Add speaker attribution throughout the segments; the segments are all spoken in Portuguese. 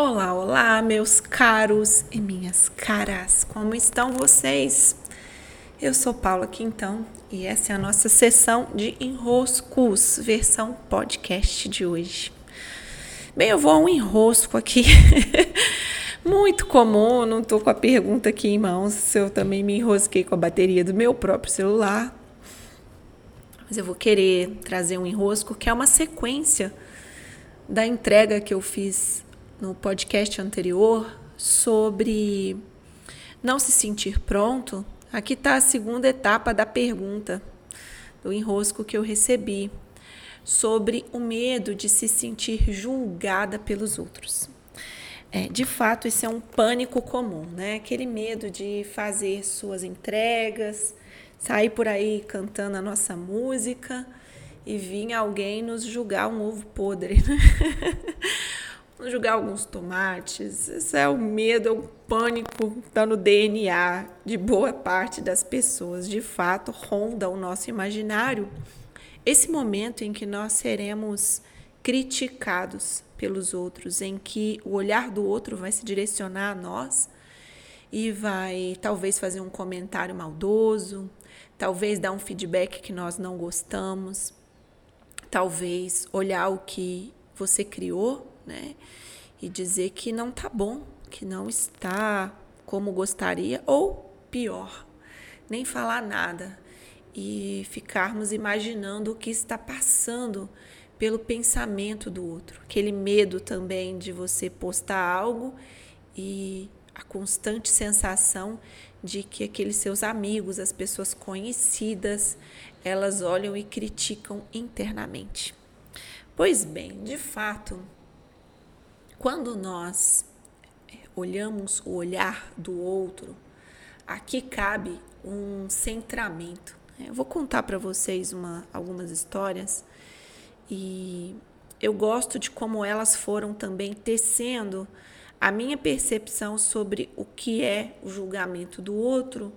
Speaker 1: Olá, olá, meus caros e minhas caras, como estão vocês? Eu sou Paula Quintão e essa é a nossa sessão de enroscos, versão podcast de hoje. Bem, eu vou a um enrosco aqui, muito comum, não tô com a pergunta aqui em mãos, eu também me enrosquei com a bateria do meu próprio celular, mas eu vou querer trazer um enrosco que é uma sequência da entrega que eu fiz no podcast anterior sobre não se sentir pronto, aqui está a segunda etapa da pergunta, do enrosco que eu recebi, sobre o medo de se sentir julgada pelos outros. É, de fato, isso é um pânico comum, né? Aquele medo de fazer suas entregas, sair por aí cantando a nossa música e vir alguém nos julgar um ovo podre. Né? jogar alguns tomates. Esse é o medo, é o pânico está no DNA de boa parte das pessoas. De fato, ronda o nosso imaginário esse momento em que nós seremos criticados pelos outros, em que o olhar do outro vai se direcionar a nós e vai talvez fazer um comentário maldoso, talvez dar um feedback que nós não gostamos, talvez olhar o que você criou né? E dizer que não tá bom, que não está como gostaria, ou pior, nem falar nada e ficarmos imaginando o que está passando pelo pensamento do outro. Aquele medo também de você postar algo e a constante sensação de que aqueles seus amigos, as pessoas conhecidas, elas olham e criticam internamente. Pois bem, de fato, quando nós olhamos o olhar do outro, aqui cabe um centramento. Eu vou contar para vocês uma, algumas histórias e eu gosto de como elas foram também tecendo a minha percepção sobre o que é o julgamento do outro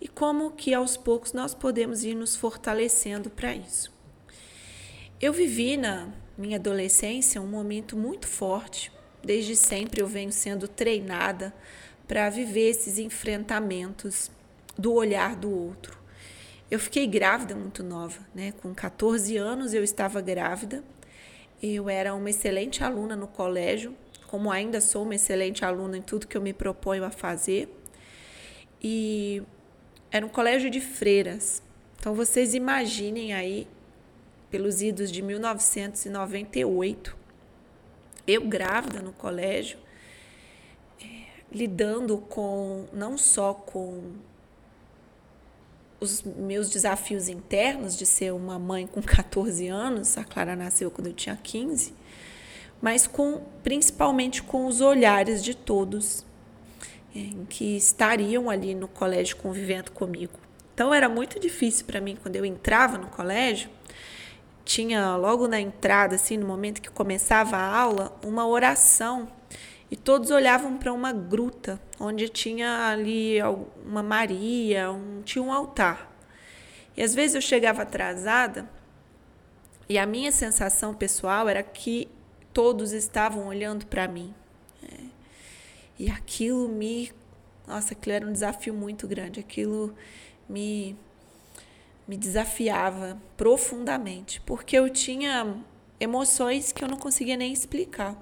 Speaker 1: e como que aos poucos nós podemos ir nos fortalecendo para isso. Eu vivi na minha adolescência um momento muito forte Desde sempre eu venho sendo treinada para viver esses enfrentamentos do olhar do outro. Eu fiquei grávida muito nova, né? Com 14 anos eu estava grávida. Eu era uma excelente aluna no colégio, como ainda sou uma excelente aluna em tudo que eu me proponho a fazer. E era um colégio de freiras. Então vocês imaginem aí, pelos idos de 1998, eu grávida no colégio, é, lidando com não só com os meus desafios internos de ser uma mãe com 14 anos, a Clara nasceu quando eu tinha 15, mas com principalmente com os olhares de todos é, em que estariam ali no colégio convivendo comigo. Então era muito difícil para mim quando eu entrava no colégio tinha logo na entrada, assim, no momento que começava a aula, uma oração e todos olhavam para uma gruta onde tinha ali uma Maria, um, tinha um altar. E às vezes eu chegava atrasada e a minha sensação pessoal era que todos estavam olhando para mim. É. E aquilo me. Nossa, aquilo era um desafio muito grande. Aquilo me me desafiava profundamente, porque eu tinha emoções que eu não conseguia nem explicar.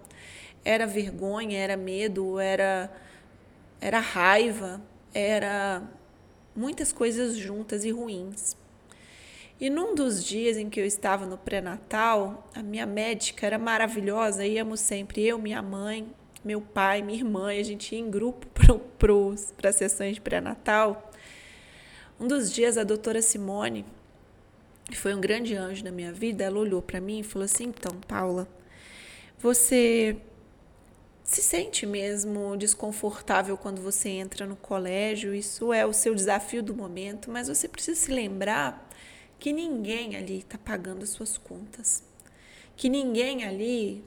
Speaker 1: Era vergonha, era medo, era era raiva, era muitas coisas juntas e ruins. E num dos dias em que eu estava no pré-natal, a minha médica era maravilhosa, íamos sempre eu, minha mãe, meu pai, minha irmã, a gente ia em grupo para as sessões de pré-natal. Um dos dias, a doutora Simone, que foi um grande anjo na minha vida, ela olhou para mim e falou assim: Então, Paula, você se sente mesmo desconfortável quando você entra no colégio? Isso é o seu desafio do momento, mas você precisa se lembrar que ninguém ali está pagando as suas contas, que ninguém ali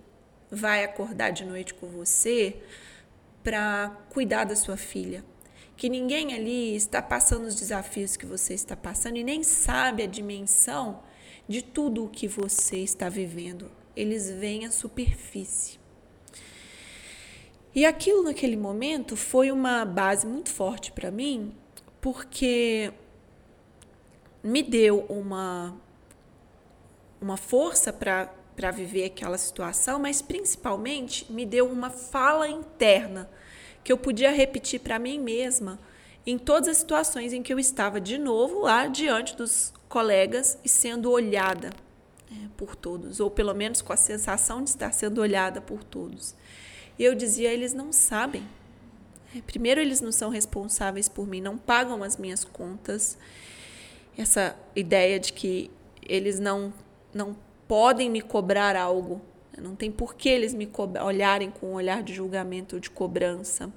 Speaker 1: vai acordar de noite com você para cuidar da sua filha que ninguém ali está passando os desafios que você está passando e nem sabe a dimensão de tudo o que você está vivendo. Eles veem a superfície. E aquilo naquele momento foi uma base muito forte para mim, porque me deu uma uma força para viver aquela situação, mas principalmente me deu uma fala interna que eu podia repetir para mim mesma em todas as situações em que eu estava de novo lá diante dos colegas e sendo olhada né, por todos, ou pelo menos com a sensação de estar sendo olhada por todos. E eu dizia: eles não sabem. É, primeiro, eles não são responsáveis por mim, não pagam as minhas contas. Essa ideia de que eles não, não podem me cobrar algo. Não tem por que eles me olharem com um olhar de julgamento ou de cobrança.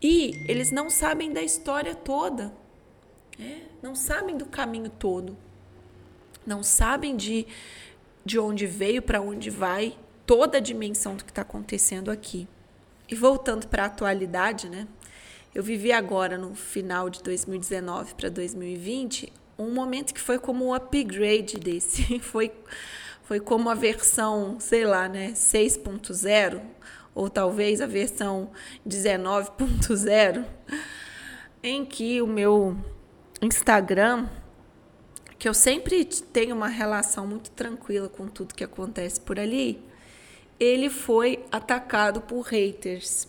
Speaker 1: E eles não sabem da história toda. É, não sabem do caminho todo. Não sabem de, de onde veio, para onde vai, toda a dimensão do que está acontecendo aqui. E voltando para a atualidade, né? Eu vivi agora, no final de 2019 para 2020, um momento que foi como o upgrade desse. Foi foi como a versão, sei lá, né, 6.0 ou talvez a versão 19.0, em que o meu Instagram, que eu sempre tenho uma relação muito tranquila com tudo que acontece por ali, ele foi atacado por haters.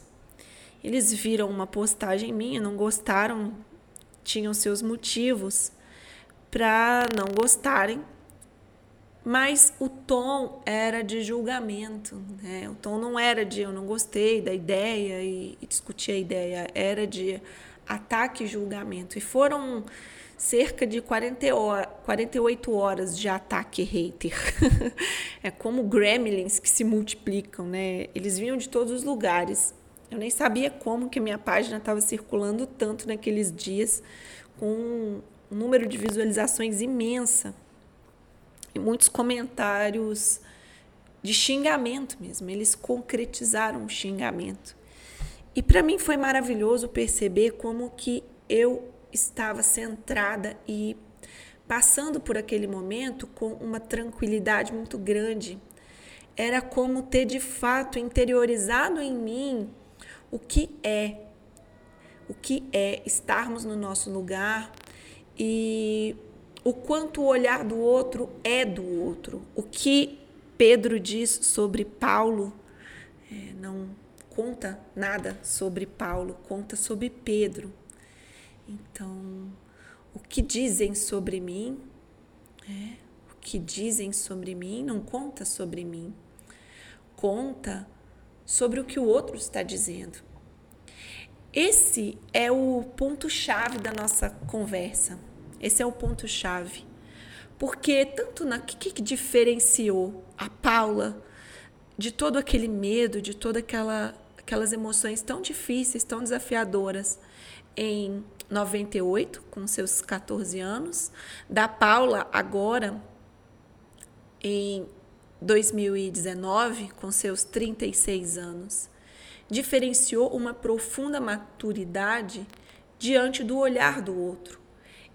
Speaker 1: Eles viram uma postagem minha, não gostaram, tinham seus motivos para não gostarem mas o tom era de julgamento, né? O tom não era de eu não gostei da ideia e, e discutir a ideia, era de ataque e julgamento. E foram cerca de 40 hora, 48 horas de ataque hater. é como gremlins que se multiplicam, né? Eles vinham de todos os lugares. Eu nem sabia como que minha página estava circulando tanto naqueles dias, com um número de visualizações imensa e muitos comentários de xingamento mesmo. Eles concretizaram o xingamento. E para mim foi maravilhoso perceber como que eu estava centrada e passando por aquele momento com uma tranquilidade muito grande. Era como ter de fato interiorizado em mim o que é, o que é estarmos no nosso lugar e o quanto o olhar do outro é do outro. O que Pedro diz sobre Paulo é, não conta nada sobre Paulo, conta sobre Pedro. Então, o que dizem sobre mim, é, o que dizem sobre mim não conta sobre mim, conta sobre o que o outro está dizendo. Esse é o ponto-chave da nossa conversa. Esse é o ponto-chave. Porque tanto na que, que diferenciou a Paula de todo aquele medo, de todas aquela, aquelas emoções tão difíceis, tão desafiadoras em 98, com seus 14 anos, da Paula agora em 2019, com seus 36 anos. Diferenciou uma profunda maturidade diante do olhar do outro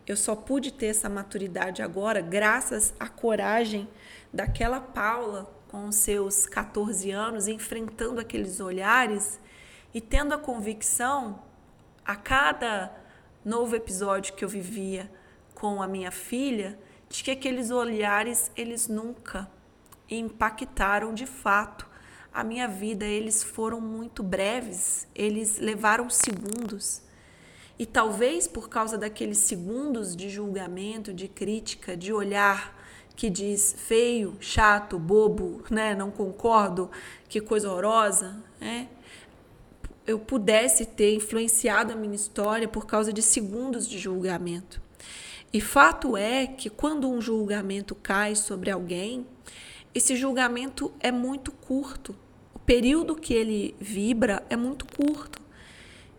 Speaker 1: eu só pude ter essa maturidade agora graças à coragem daquela Paula com seus 14 anos, enfrentando aqueles olhares e tendo a convicção a cada novo episódio que eu vivia com a minha filha, de que aqueles olhares eles nunca impactaram de fato a minha vida, eles foram muito breves, eles levaram segundos. E talvez por causa daqueles segundos de julgamento, de crítica, de olhar que diz feio, chato, bobo, né, não concordo, que coisa horrorosa, né? Eu pudesse ter influenciado a minha história por causa de segundos de julgamento. E fato é que quando um julgamento cai sobre alguém, esse julgamento é muito curto. O período que ele vibra é muito curto.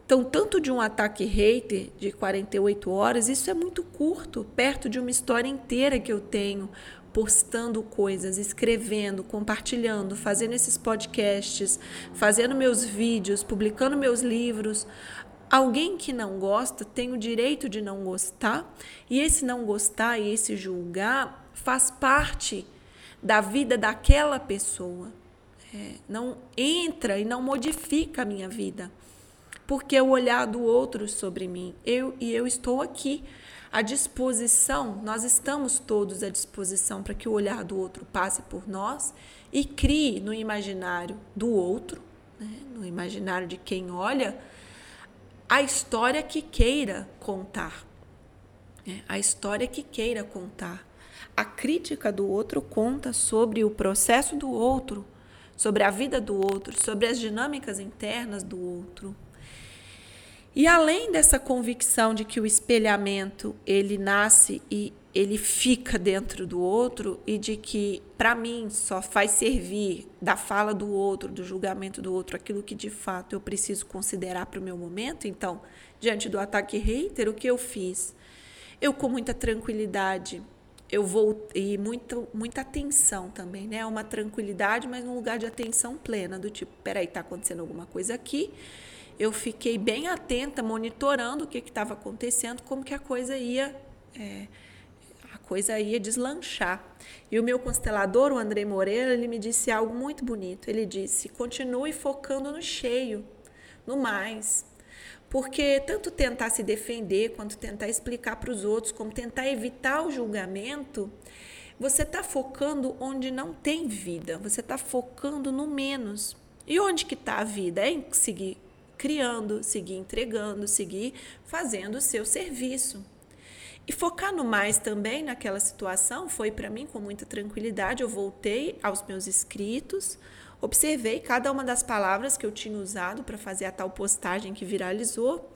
Speaker 1: Então, tanto de um ataque hater de 48 horas, isso é muito curto, perto de uma história inteira que eu tenho postando coisas, escrevendo, compartilhando, fazendo esses podcasts, fazendo meus vídeos, publicando meus livros. Alguém que não gosta tem o direito de não gostar, e esse não gostar e esse julgar faz parte da vida daquela pessoa. é, não entra e não modifica a minha vida. Porque o olhar do outro sobre mim, eu e eu estou aqui à disposição, nós estamos todos à disposição para que o olhar do outro passe por nós e crie no imaginário do outro, né, no imaginário de quem olha, a história que queira contar. Né, a história que queira contar. A crítica do outro conta sobre o processo do outro, sobre a vida do outro, sobre as dinâmicas internas do outro. E além dessa convicção de que o espelhamento ele nasce e ele fica dentro do outro e de que para mim só faz servir da fala do outro, do julgamento do outro, aquilo que de fato eu preciso considerar para o meu momento. Então, diante do ataque hater, o que eu fiz? Eu com muita tranquilidade, eu vou e muito, muita atenção também, né? Uma tranquilidade, mas num lugar de atenção plena, do tipo, peraí, tá acontecendo alguma coisa aqui eu fiquei bem atenta, monitorando o que estava acontecendo, como que a coisa ia é, a coisa ia deslanchar. E o meu constelador, o André Moreira, ele me disse algo muito bonito. Ele disse: continue focando no cheio, no mais. Porque tanto tentar se defender, quanto tentar explicar para os outros, como tentar evitar o julgamento, você está focando onde não tem vida, você está focando no menos. E onde que está a vida? É em seguir criando, seguir entregando, seguir fazendo o seu serviço. E focar no mais também naquela situação foi para mim com muita tranquilidade. Eu voltei aos meus escritos, observei cada uma das palavras que eu tinha usado para fazer a tal postagem que viralizou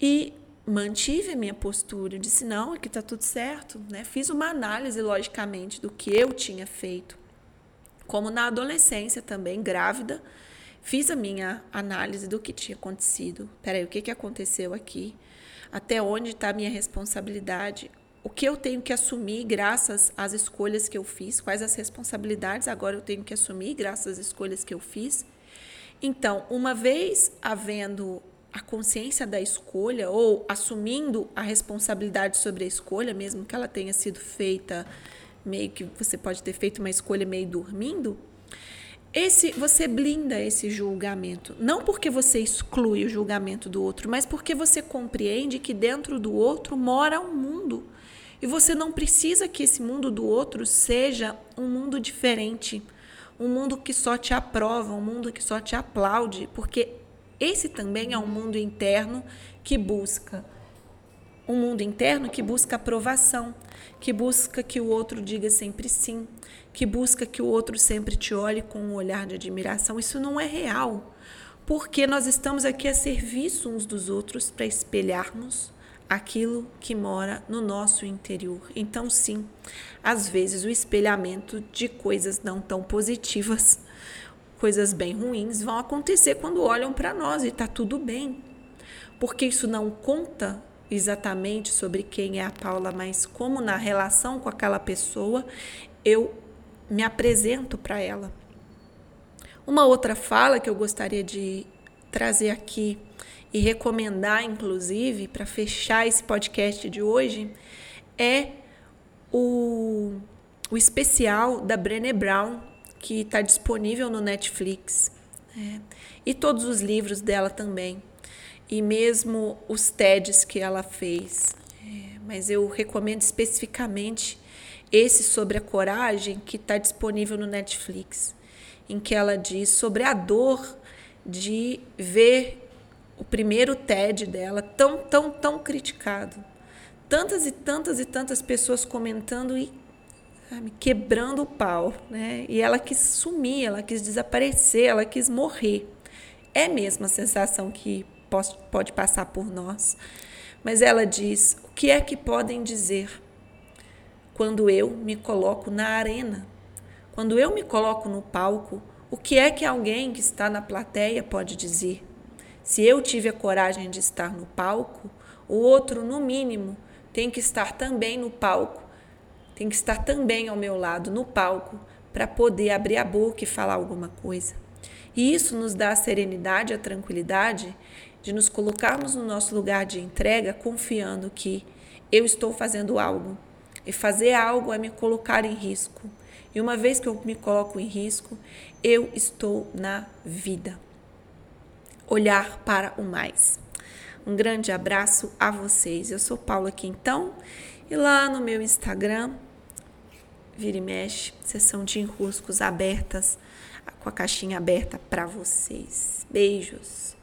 Speaker 1: e mantive a minha postura. Eu disse: não, aqui está tudo certo. Né? Fiz uma análise, logicamente, do que eu tinha feito. Como na adolescência também, grávida, Fiz a minha análise do que tinha acontecido. Peraí, o que, que aconteceu aqui? Até onde está a minha responsabilidade? O que eu tenho que assumir graças às escolhas que eu fiz? Quais as responsabilidades agora eu tenho que assumir graças às escolhas que eu fiz? Então, uma vez havendo a consciência da escolha ou assumindo a responsabilidade sobre a escolha, mesmo que ela tenha sido feita meio que você pode ter feito uma escolha meio dormindo, esse você blinda esse julgamento, não porque você exclui o julgamento do outro, mas porque você compreende que dentro do outro mora um mundo. E você não precisa que esse mundo do outro seja um mundo diferente, um mundo que só te aprova, um mundo que só te aplaude, porque esse também é um mundo interno que busca. Um mundo interno que busca aprovação, que busca que o outro diga sempre sim, que busca que o outro sempre te olhe com um olhar de admiração. Isso não é real, porque nós estamos aqui a serviço uns dos outros para espelharmos aquilo que mora no nosso interior. Então, sim, às vezes o espelhamento de coisas não tão positivas, coisas bem ruins, vão acontecer quando olham para nós e está tudo bem. Porque isso não conta exatamente sobre quem é a Paula, mas como na relação com aquela pessoa eu me apresento para ela. Uma outra fala que eu gostaria de trazer aqui e recomendar, inclusive, para fechar esse podcast de hoje, é o, o especial da Brené Brown, que está disponível no Netflix. É, e todos os livros dela também. E mesmo os TEDs que ela fez. É, mas eu recomendo especificamente esse sobre a coragem que está disponível no Netflix, em que ela diz sobre a dor de ver o primeiro TED dela tão, tão, tão criticado. Tantas e tantas e tantas pessoas comentando e sabe, quebrando o pau, né? E ela quis sumir, ela quis desaparecer, ela quis morrer. É mesmo a sensação que pode passar por nós. Mas ela diz: o que é que podem dizer? quando eu me coloco na arena. Quando eu me coloco no palco, o que é que alguém que está na plateia pode dizer? Se eu tive a coragem de estar no palco, o outro, no mínimo, tem que estar também no palco, tem que estar também ao meu lado, no palco, para poder abrir a boca e falar alguma coisa. E isso nos dá a serenidade, a tranquilidade de nos colocarmos no nosso lugar de entrega, confiando que eu estou fazendo algo e fazer algo é me colocar em risco. E uma vez que eu me coloco em risco, eu estou na vida. Olhar para o mais. Um grande abraço a vocês. Eu sou Paula Quintão e lá no meu Instagram, vira e mexe, sessão de enroscos abertas, com a caixinha aberta para vocês. Beijos.